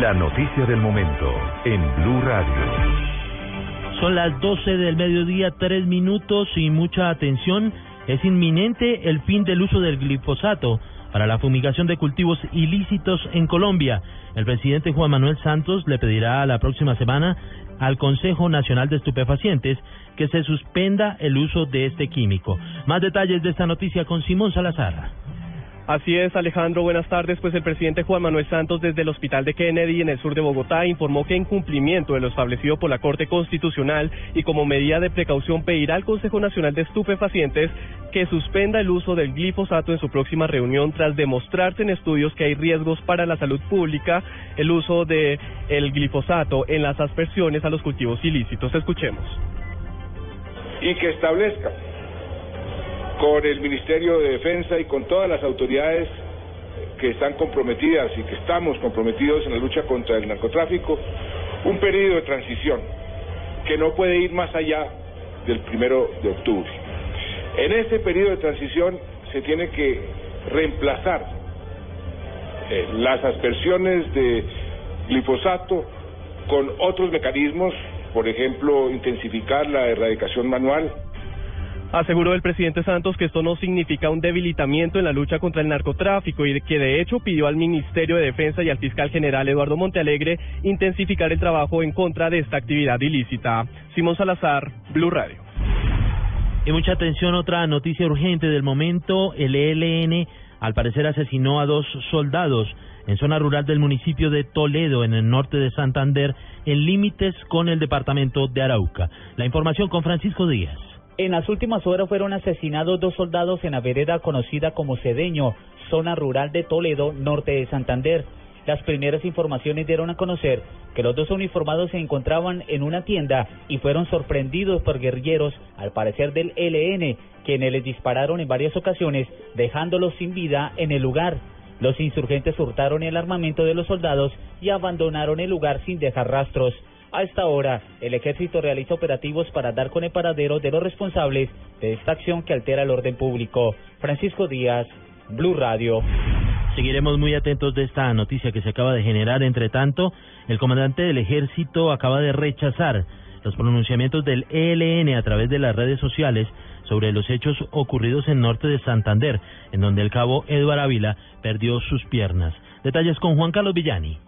La noticia del momento en Blue Radio. Son las 12 del mediodía, tres minutos y mucha atención. Es inminente el fin del uso del glifosato para la fumigación de cultivos ilícitos en Colombia. El presidente Juan Manuel Santos le pedirá la próxima semana al Consejo Nacional de Estupefacientes que se suspenda el uso de este químico. Más detalles de esta noticia con Simón Salazar. Así es, Alejandro. Buenas tardes. Pues el presidente Juan Manuel Santos desde el Hospital de Kennedy en el sur de Bogotá informó que en cumplimiento de lo establecido por la Corte Constitucional y como medida de precaución pedirá al Consejo Nacional de Estupefacientes que suspenda el uso del glifosato en su próxima reunión tras demostrarse en estudios que hay riesgos para la salud pública el uso de el glifosato en las aspersiones a los cultivos ilícitos. Escuchemos. Y que establezca con el Ministerio de Defensa y con todas las autoridades que están comprometidas y que estamos comprometidos en la lucha contra el narcotráfico, un periodo de transición que no puede ir más allá del primero de octubre. En ese periodo de transición se tiene que reemplazar eh, las aspersiones de glifosato con otros mecanismos, por ejemplo, intensificar la erradicación manual, Aseguró el presidente Santos que esto no significa un debilitamiento en la lucha contra el narcotráfico y que de hecho pidió al Ministerio de Defensa y al fiscal general Eduardo Montealegre intensificar el trabajo en contra de esta actividad ilícita. Simón Salazar, Blue Radio. Y mucha atención, otra noticia urgente del momento, el ELN al parecer asesinó a dos soldados en zona rural del municipio de Toledo, en el norte de Santander, en límites con el departamento de Arauca. La información con Francisco Díaz. En las últimas horas fueron asesinados dos soldados en la vereda conocida como Cedeño, zona rural de Toledo, norte de Santander. Las primeras informaciones dieron a conocer que los dos uniformados se encontraban en una tienda y fueron sorprendidos por guerrilleros, al parecer del LN, quienes les dispararon en varias ocasiones, dejándolos sin vida en el lugar. Los insurgentes hurtaron el armamento de los soldados y abandonaron el lugar sin dejar rastros. A esta hora, el ejército realiza operativos para dar con el paradero de los responsables de esta acción que altera el orden público. Francisco Díaz, Blue Radio. Seguiremos muy atentos de esta noticia que se acaba de generar. Entre tanto, el comandante del ejército acaba de rechazar los pronunciamientos del ELN a través de las redes sociales sobre los hechos ocurridos en norte de Santander, en donde el cabo Eduardo Ávila perdió sus piernas. Detalles con Juan Carlos Villani.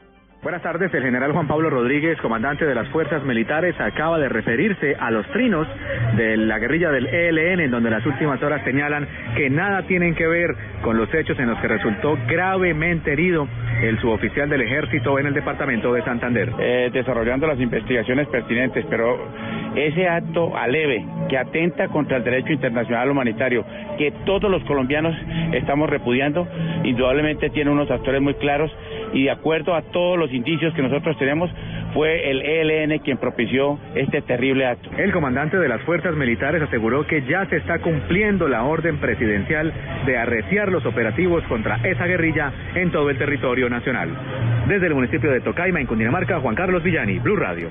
Buenas tardes. El general Juan Pablo Rodríguez, comandante de las fuerzas militares, acaba de referirse a los trinos de la guerrilla del ELN, en donde las últimas horas señalan que nada tienen que ver con los hechos en los que resultó gravemente herido el suboficial del ejército en el departamento de Santander. Eh, desarrollando las investigaciones pertinentes, pero ese acto aleve que atenta contra el derecho internacional humanitario, que todos los colombianos estamos repudiando, indudablemente tiene unos actores muy claros y de acuerdo a todos los indicios que nosotros tenemos, fue el ELN quien propició este terrible acto. El comandante de las fuerzas militares aseguró que ya se está cumpliendo la orden presidencial de arreciar los operativos contra esa guerrilla en todo el territorio nacional. Desde el municipio de Tocaima, en Cundinamarca, Juan Carlos Villani, Blue Radio.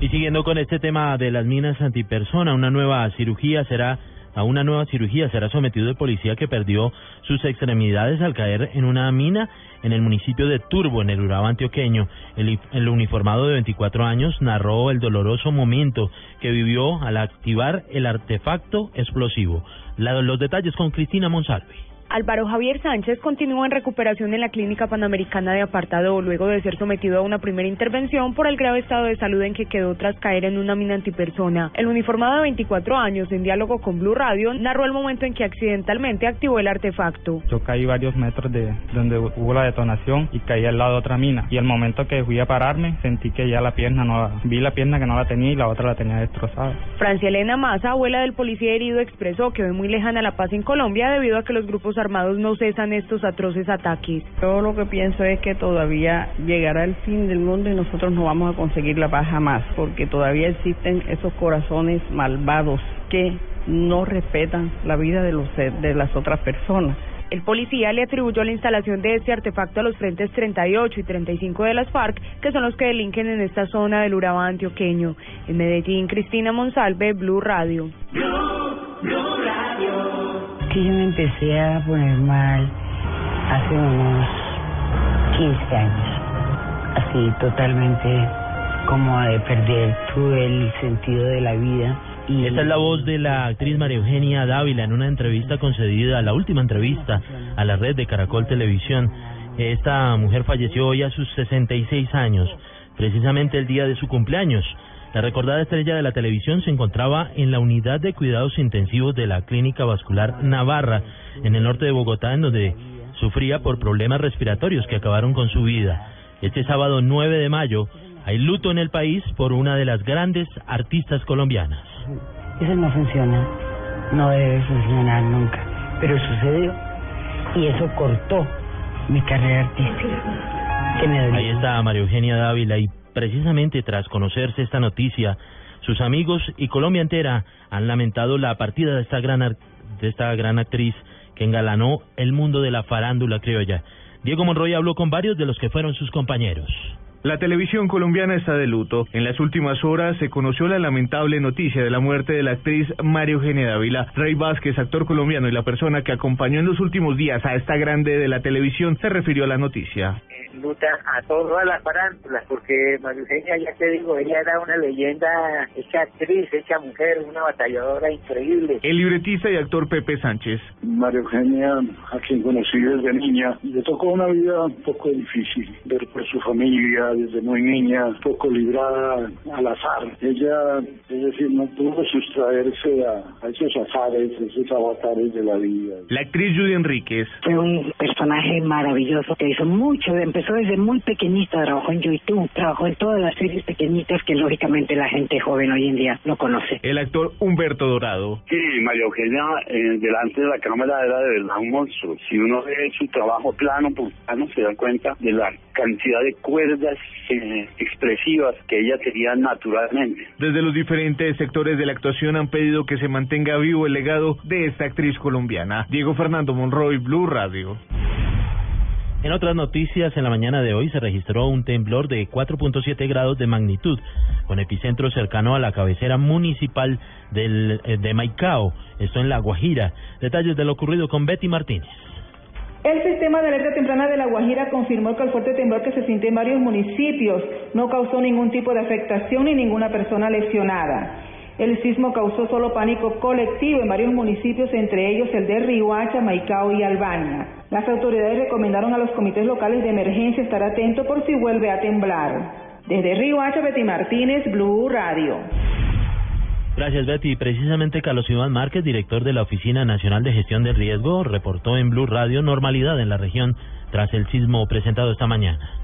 Y siguiendo con este tema de las minas antipersona, una nueva cirugía será a una nueva cirugía será sometido el policía que perdió sus extremidades al caer en una mina en el municipio de Turbo, en el Urabá antioqueño. El, el uniformado de 24 años narró el doloroso momento que vivió al activar el artefacto explosivo. los detalles con Cristina Monsalve. Álvaro Javier Sánchez continúa en recuperación en la Clínica Panamericana de Apartado luego de ser sometido a una primera intervención por el grave estado de salud en que quedó tras caer en una mina antipersona. El uniformado de 24 años, en diálogo con Blue Radio, narró el momento en que accidentalmente activó el artefacto. Yo caí varios metros de donde hubo la detonación y caí al lado de otra mina. Y el momento que fui a pararme, sentí que ya la pierna no vi la pierna que no la tenía y la otra la tenía destrozada. Francia Elena Maza, abuela del policía herido, expresó que ve muy lejana la paz en Colombia debido a que los grupos armados no cesan estos atroces ataques. Yo lo que pienso es que todavía llegará el fin del mundo y nosotros no vamos a conseguir la paz jamás, porque todavía existen esos corazones malvados que no respetan la vida de, los, de las otras personas. El policía le atribuyó la instalación de este artefacto a los frentes 38 y 35 de las FARC, que son los que delinquen en esta zona del Urabá antioqueño. En Medellín, Cristina Monsalve, Blue Radio. Empecé a poner mal hace unos 15 años. Sí, totalmente como de perder todo el sentido de la vida. Y Esta es la voz de la actriz María Eugenia Dávila en una entrevista concedida, la última entrevista a la red de Caracol Televisión. Esta mujer falleció hoy a sus 66 años, precisamente el día de su cumpleaños. La recordada estrella de la televisión se encontraba en la unidad de cuidados intensivos de la Clínica Vascular Navarra, en el norte de Bogotá, en donde sufría por problemas respiratorios que acabaron con su vida. Este sábado 9 de mayo hay luto en el país por una de las grandes artistas colombianas. Eso no funciona, no debe funcionar nunca, pero sucedió y eso cortó mi carrera artística. Ahí está María Eugenia Dávila y precisamente tras conocerse esta noticia, sus amigos y Colombia entera han lamentado la partida de esta gran de esta gran actriz que engalanó el mundo de la farándula criolla. Diego Monroy habló con varios de los que fueron sus compañeros. La televisión colombiana está de luto. En las últimas horas se conoció la lamentable noticia de la muerte de la actriz María Eugenia Dávila. Rey Vázquez, actor colombiano y la persona que acompañó en los últimos días a esta grande de la televisión, se refirió a la noticia. luta a todas las farándulas, porque María Eugenia, ya te digo, ella era una leyenda, hecha actriz, hecha mujer, una batalladora increíble. El libretista y actor Pepe Sánchez. María Eugenia, a quien conocí desde niña, le tocó una vida un poco difícil, ver por su familia desde muy niña, un poco librada al azar. Ella, es decir, no pudo sustraerse a, a esos azares, esos avatares de la vida. La actriz Judy Enríquez. Fue un personaje maravilloso que hizo mucho, empezó desde muy pequeñita, trabajó en YouTube, trabajó en todas las series pequeñitas que lógicamente la gente joven hoy en día no conoce. El actor Humberto Dorado. Sí, María Eugenia eh, delante de la cámara era de verdad un monstruo. Si uno ve su trabajo plano por plano se da cuenta de la cantidad de cuerdas eh, expresivas que ella tenía naturalmente. Desde los diferentes sectores de la actuación han pedido que se mantenga vivo el legado de esta actriz colombiana. Diego Fernando Monroy, Blue Radio. En otras noticias, en la mañana de hoy se registró un temblor de 4.7 grados de magnitud, con epicentro cercano a la cabecera municipal del, eh, de Maicao, esto en La Guajira. Detalles de lo ocurrido con Betty Martínez. El sistema de alerta temprana de La Guajira confirmó que el fuerte temblor que se sintió en varios municipios no causó ningún tipo de afectación ni ninguna persona lesionada. El sismo causó solo pánico colectivo en varios municipios, entre ellos el de Rihuacha, Maicao y Albania. Las autoridades recomendaron a los comités locales de emergencia estar atentos por si vuelve a temblar. Desde Rihuacha, Betty Martínez, Blue Radio. Gracias, Betty. Precisamente Carlos Iván Márquez, director de la Oficina Nacional de Gestión del Riesgo, reportó en Blue Radio normalidad en la región tras el sismo presentado esta mañana.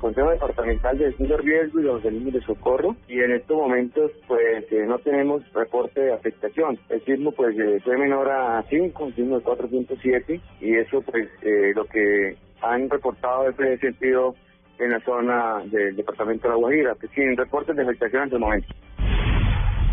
Consejo Departamental de Gestión de Riesgo y los organismos de socorro y en estos momentos pues eh, no tenemos reporte de afectación. El sismo pues eh, fue menor a 5, un sismo de 4.7 y eso pues eh, lo que han reportado es sentido en la zona del departamento de La Guajira, que sin reportes de afectación hasta el momento.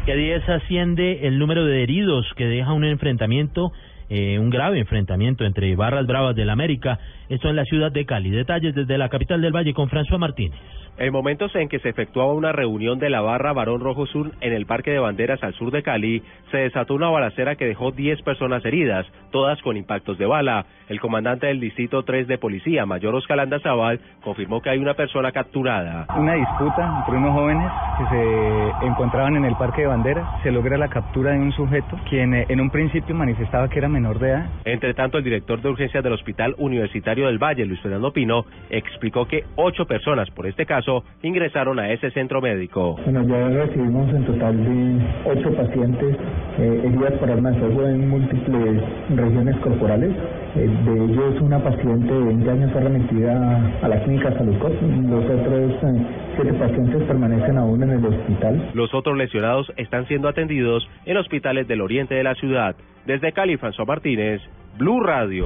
Que a 10 asciende el número de heridos que deja un enfrentamiento, eh, un grave enfrentamiento entre Barras Bravas del América, esto en la ciudad de Cali. Detalles desde la capital del Valle con François Martínez. En momentos en que se efectuaba una reunión de la barra Barón Rojo Sur en el Parque de Banderas al sur de Cali, se desató una balacera que dejó 10 personas heridas, todas con impactos de bala. El comandante del Distrito 3 de Policía, Mayor Oscar Zaval, confirmó que hay una persona capturada. Una disputa entre unos jóvenes que se encontraban en el Parque de Banderas. Se logra la captura de un sujeto quien eh, en un principio manifestaba que era menor de edad. Entre tanto, el director de urgencias del Hospital Universitario del Valle, Luis Fernando Pino, explicó que ocho personas, por este caso, ingresaron a ese centro médico. Bueno, ya recibimos en total de ocho pacientes eh, heridas por arma de fuego en múltiples regiones corporales. De ellos, una paciente de 20 años fue remitida a la clínica Saludcop. Los otros eh, siete pacientes permanecen aún en el hospital. Los otros lesionados están siendo atendidos en hospitales del oriente de la ciudad. Desde Cali, François Martínez, Blue Radio.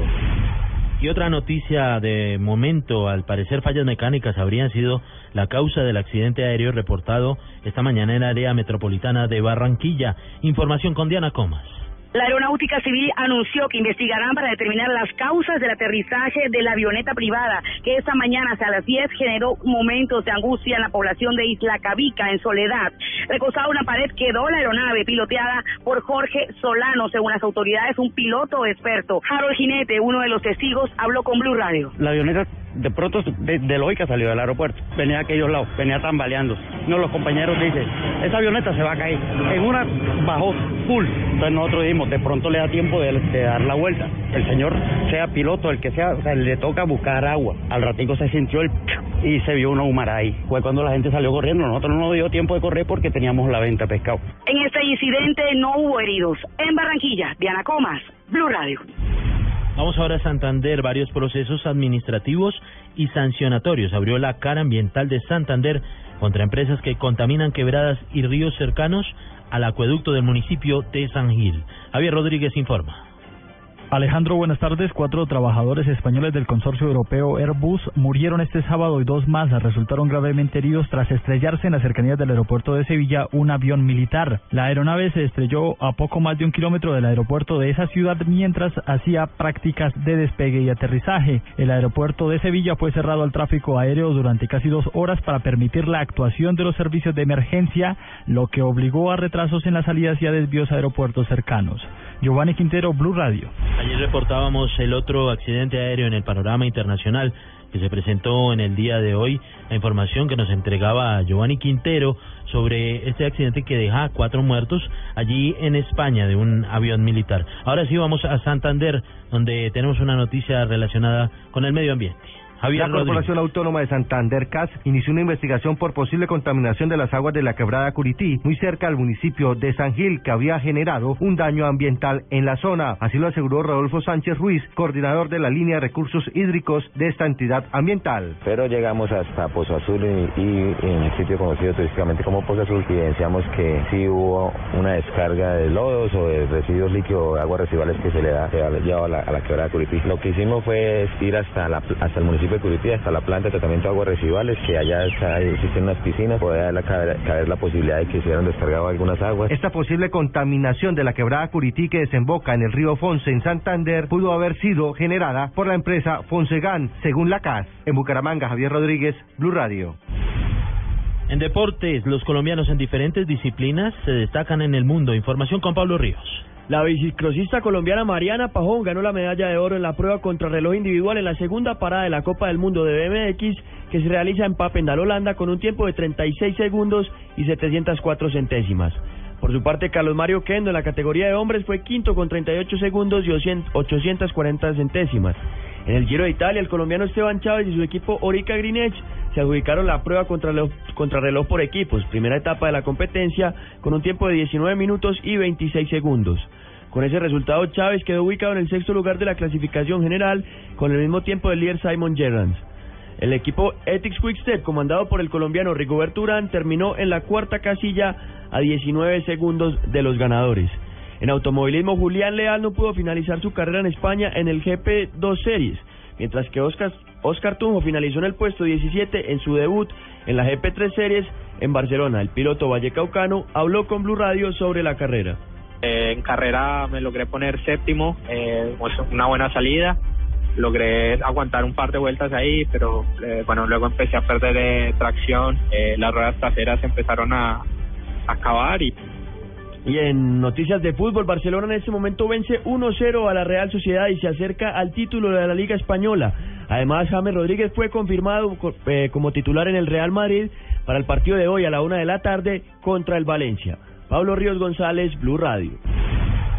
Y otra noticia de momento, al parecer fallas mecánicas habrían sido la causa del accidente aéreo reportado esta mañana en el área metropolitana de Barranquilla. Información con Diana Comas. La Aeronáutica Civil anunció que investigarán para determinar las causas del aterrizaje de la avioneta privada que esta mañana a las 10 generó momentos de angustia en la población de Isla Cabica, en Soledad. Recostada una pared quedó la aeronave piloteada por Jorge Solano, según las autoridades, un piloto experto. Harold Jinete, uno de los testigos, habló con Blue Radio. La avioneta de pronto de, de lógica salió del aeropuerto. Venía a aquellos lados, venía tambaleando. De los compañeros dice, esa avioneta se va a caer. En una bajó full. Entonces nosotros dijimos, de pronto le da tiempo de, de dar la vuelta. El señor, sea piloto, el que sea, o sea, le toca buscar agua. Al ratico se sintió el y se vio una humara ahí. Fue cuando la gente salió corriendo. Nosotros no nos dio tiempo de correr porque teníamos la venta de pescado. En este incidente no hubo heridos. En Barranquilla, Diana Comas, Blue Radio. Vamos ahora a Santander. Varios procesos administrativos y sancionatorios abrió la cara ambiental de Santander contra empresas que contaminan quebradas y ríos cercanos al acueducto del municipio de San Gil. Javier Rodríguez informa. Alejandro, buenas tardes. Cuatro trabajadores españoles del consorcio europeo Airbus murieron este sábado y dos más resultaron gravemente heridos tras estrellarse en las cercanías del aeropuerto de Sevilla un avión militar. La aeronave se estrelló a poco más de un kilómetro del aeropuerto de esa ciudad mientras hacía prácticas de despegue y aterrizaje. El aeropuerto de Sevilla fue cerrado al tráfico aéreo durante casi dos horas para permitir la actuación de los servicios de emergencia, lo que obligó a retrasos en las salidas y a desvíos a aeropuertos cercanos. Giovanni Quintero, Blue Radio. Ayer reportábamos el otro accidente aéreo en el panorama internacional que se presentó en el día de hoy. La información que nos entregaba Giovanni Quintero sobre este accidente que deja cuatro muertos allí en España de un avión militar. Ahora sí vamos a Santander, donde tenemos una noticia relacionada con el medio ambiente. Javier la Rodríguez. Corporación Autónoma de Santander, CAS, inició una investigación por posible contaminación de las aguas de la quebrada Curití, muy cerca al municipio de San Gil, que había generado un daño ambiental en la zona. Así lo aseguró Rodolfo Sánchez Ruiz, coordinador de la línea de recursos hídricos de esta entidad ambiental. Pero llegamos hasta Pozo Azul y, y en el sitio conocido turísticamente como Pozo Azul y evidenciamos que sí hubo una descarga de lodos o de residuos líquidos o aguas residuales que se le ha llevado a la, a la quebrada Curití. Lo que hicimos fue ir hasta, la, hasta el municipio de Curití, hasta la planta de tratamiento de aguas residuales, que allá está, existen unas piscinas, puede caber, caber la posibilidad de que se hubieran descargado algunas aguas. Esta posible contaminación de la quebrada Curití que desemboca en el río Fonse en Santander pudo haber sido generada por la empresa Fonsegan, según la CAS. En Bucaramanga, Javier Rodríguez, Blue Radio. En deportes, los colombianos en diferentes disciplinas se destacan en el mundo. Información con Pablo Ríos. La bicicrosista colombiana Mariana Pajón ganó la medalla de oro en la prueba contrarreloj individual en la segunda parada de la Copa del Mundo de BMX que se realiza en Papendal, Holanda, con un tiempo de 36 segundos y 704 centésimas. Por su parte, Carlos Mario Kendo en la categoría de hombres fue quinto con 38 segundos y 840 centésimas. En el Giro de Italia, el colombiano Esteban Chávez y su equipo Orica Greenedge se adjudicaron la prueba contrarreloj, contrarreloj por equipos, primera etapa de la competencia, con un tiempo de 19 minutos y 26 segundos. Con ese resultado, Chávez quedó ubicado en el sexto lugar de la clasificación general, con el mismo tiempo del líder Simon Gerrans. El equipo Ethics Quickstep, comandado por el colombiano Rigoberto Urán, terminó en la cuarta casilla a 19 segundos de los ganadores. En automovilismo, Julián Leal no pudo finalizar su carrera en España en el GP2 Series, mientras que Oscar, Oscar Tunjo finalizó en el puesto 17 en su debut en la GP3 Series en Barcelona. El piloto vallecaucano habló con Blue Radio sobre la carrera. Eh, en carrera me logré poner séptimo, eh, pues una buena salida. Logré aguantar un par de vueltas ahí, pero eh, bueno, luego empecé a perder eh, tracción. Eh, las ruedas traseras empezaron a, a acabar y Y en noticias de fútbol, Barcelona en este momento vence 1-0 a la Real Sociedad y se acerca al título de la Liga Española. Además, James Rodríguez fue confirmado co- eh, como titular en el Real Madrid para el partido de hoy a la una de la tarde contra el Valencia. Pablo Ríos González, Blue Radio.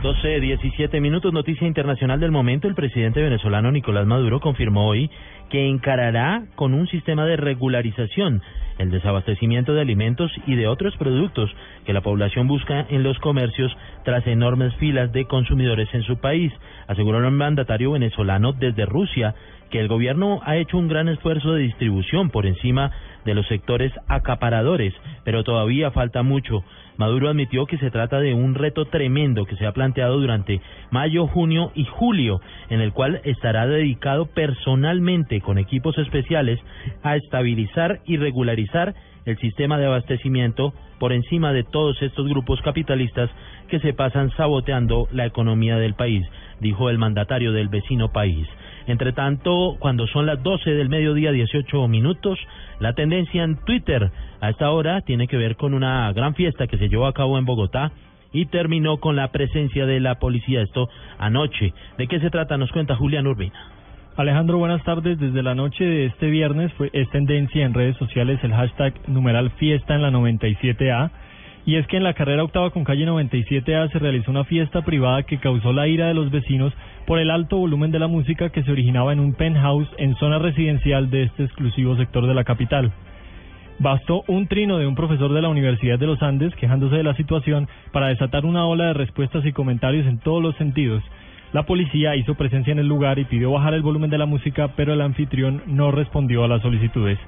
12, 17 minutos, noticia internacional del momento. El presidente venezolano Nicolás Maduro confirmó hoy que encarará con un sistema de regularización el desabastecimiento de alimentos y de otros productos que la población busca en los comercios tras enormes filas de consumidores en su país. Aseguró el mandatario venezolano desde Rusia que el gobierno ha hecho un gran esfuerzo de distribución por encima de los sectores acaparadores, pero todavía falta mucho. Maduro admitió que se trata de un reto tremendo que se ha planteado durante mayo, junio y julio, en el cual estará dedicado personalmente con equipos especiales a estabilizar y regularizar el sistema de abastecimiento por encima de todos estos grupos capitalistas que se pasan saboteando la economía del país, dijo el mandatario del vecino país. Entre tanto, cuando son las 12 del mediodía 18 minutos, la tendencia en Twitter a esta hora tiene que ver con una gran fiesta que se llevó a cabo en Bogotá y terminó con la presencia de la policía. Esto anoche. ¿De qué se trata? Nos cuenta Julián Urbina. Alejandro, buenas tardes. Desde la noche de este viernes fue, es tendencia en redes sociales el hashtag numeral fiesta en la 97A. Y es que en la carrera octava con calle 97A se realizó una fiesta privada que causó la ira de los vecinos por el alto volumen de la música que se originaba en un penthouse en zona residencial de este exclusivo sector de la capital. Bastó un trino de un profesor de la Universidad de los Andes quejándose de la situación para desatar una ola de respuestas y comentarios en todos los sentidos. La policía hizo presencia en el lugar y pidió bajar el volumen de la música, pero el anfitrión no respondió a las solicitudes.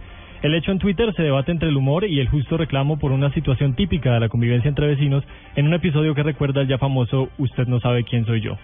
El hecho en Twitter se debate entre el humor y el justo reclamo por una situación típica de la convivencia entre vecinos en un episodio que recuerda el ya famoso Usted no sabe quién soy yo.